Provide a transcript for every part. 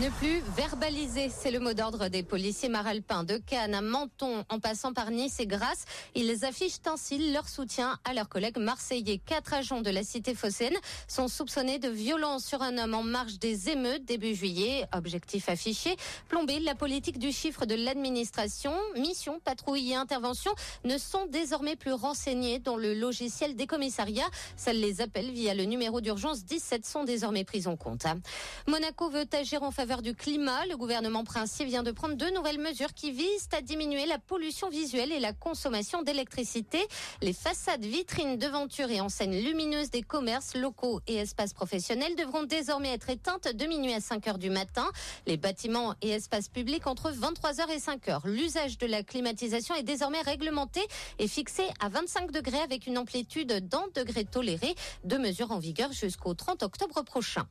Ne plus verbaliser, c'est le mot d'ordre des policiers maralpins de Cannes à Menton en passant par Nice et Grasse. Ils affichent ainsi leur soutien à leurs collègues marseillais. Quatre agents de la cité phocéenne sont soupçonnés de violence sur un homme en marge des émeutes début juillet. Objectif affiché, plomber la politique du chiffre de l'administration. Mission, patrouille et intervention ne sont désormais plus renseignées dans le logiciel des commissariats. Celles les appels via le numéro d'urgence 17 sont désormais prises en compte. Monaco veut agir en faveur du climat, le gouvernement princier vient de prendre deux nouvelles mesures qui visent à diminuer la pollution visuelle et la consommation d'électricité. Les façades, vitrines, devantures et enseignes lumineuses des commerces locaux et espaces professionnels devront désormais être éteintes de minuit à 5 heures du matin. Les bâtiments et espaces publics entre 23h et 5 heures. L'usage de la climatisation est désormais réglementé et fixé à 25 degrés avec une amplitude d'un degré toléré. Deux mesures en vigueur jusqu'au 30 octobre prochain.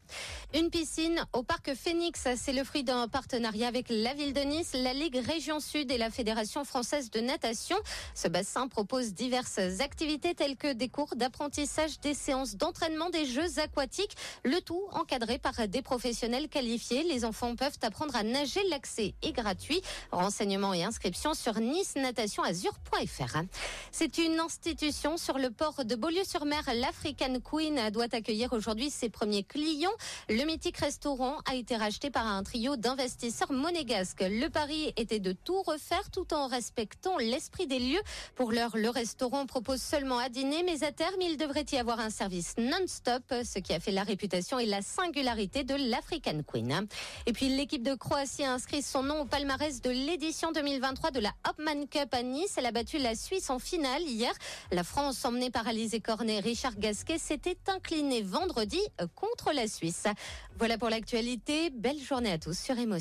Une piscine au parc Phoenix c'est le fruit d'un partenariat avec la ville de Nice, la Ligue Région Sud et la Fédération française de natation. Ce bassin propose diverses activités telles que des cours d'apprentissage, des séances d'entraînement, des jeux aquatiques, le tout encadré par des professionnels qualifiés. Les enfants peuvent apprendre à nager, l'accès est gratuit. Renseignements et inscriptions sur nice-natation-azur.fr. C'est une institution sur le port de Beaulieu-sur-Mer. L'African Queen doit accueillir aujourd'hui ses premiers clients. Le mythique restaurant a été racheté par un trio d'investisseurs monégasques. Le pari était de tout refaire tout en respectant l'esprit des lieux. Pour l'heure, le restaurant propose seulement à dîner, mais à terme, il devrait y avoir un service non-stop, ce qui a fait la réputation et la singularité de l'African Queen. Et puis, l'équipe de Croatie a inscrit son nom au palmarès de l'édition 2023 de la Hopman Cup à Nice. Elle a battu la Suisse en finale hier. La France, emmenée par Alizé Cornet, Richard Gasquet, s'était incliné vendredi contre la Suisse. Voilà pour l'actualité. Belle journée à tous sur Émotion.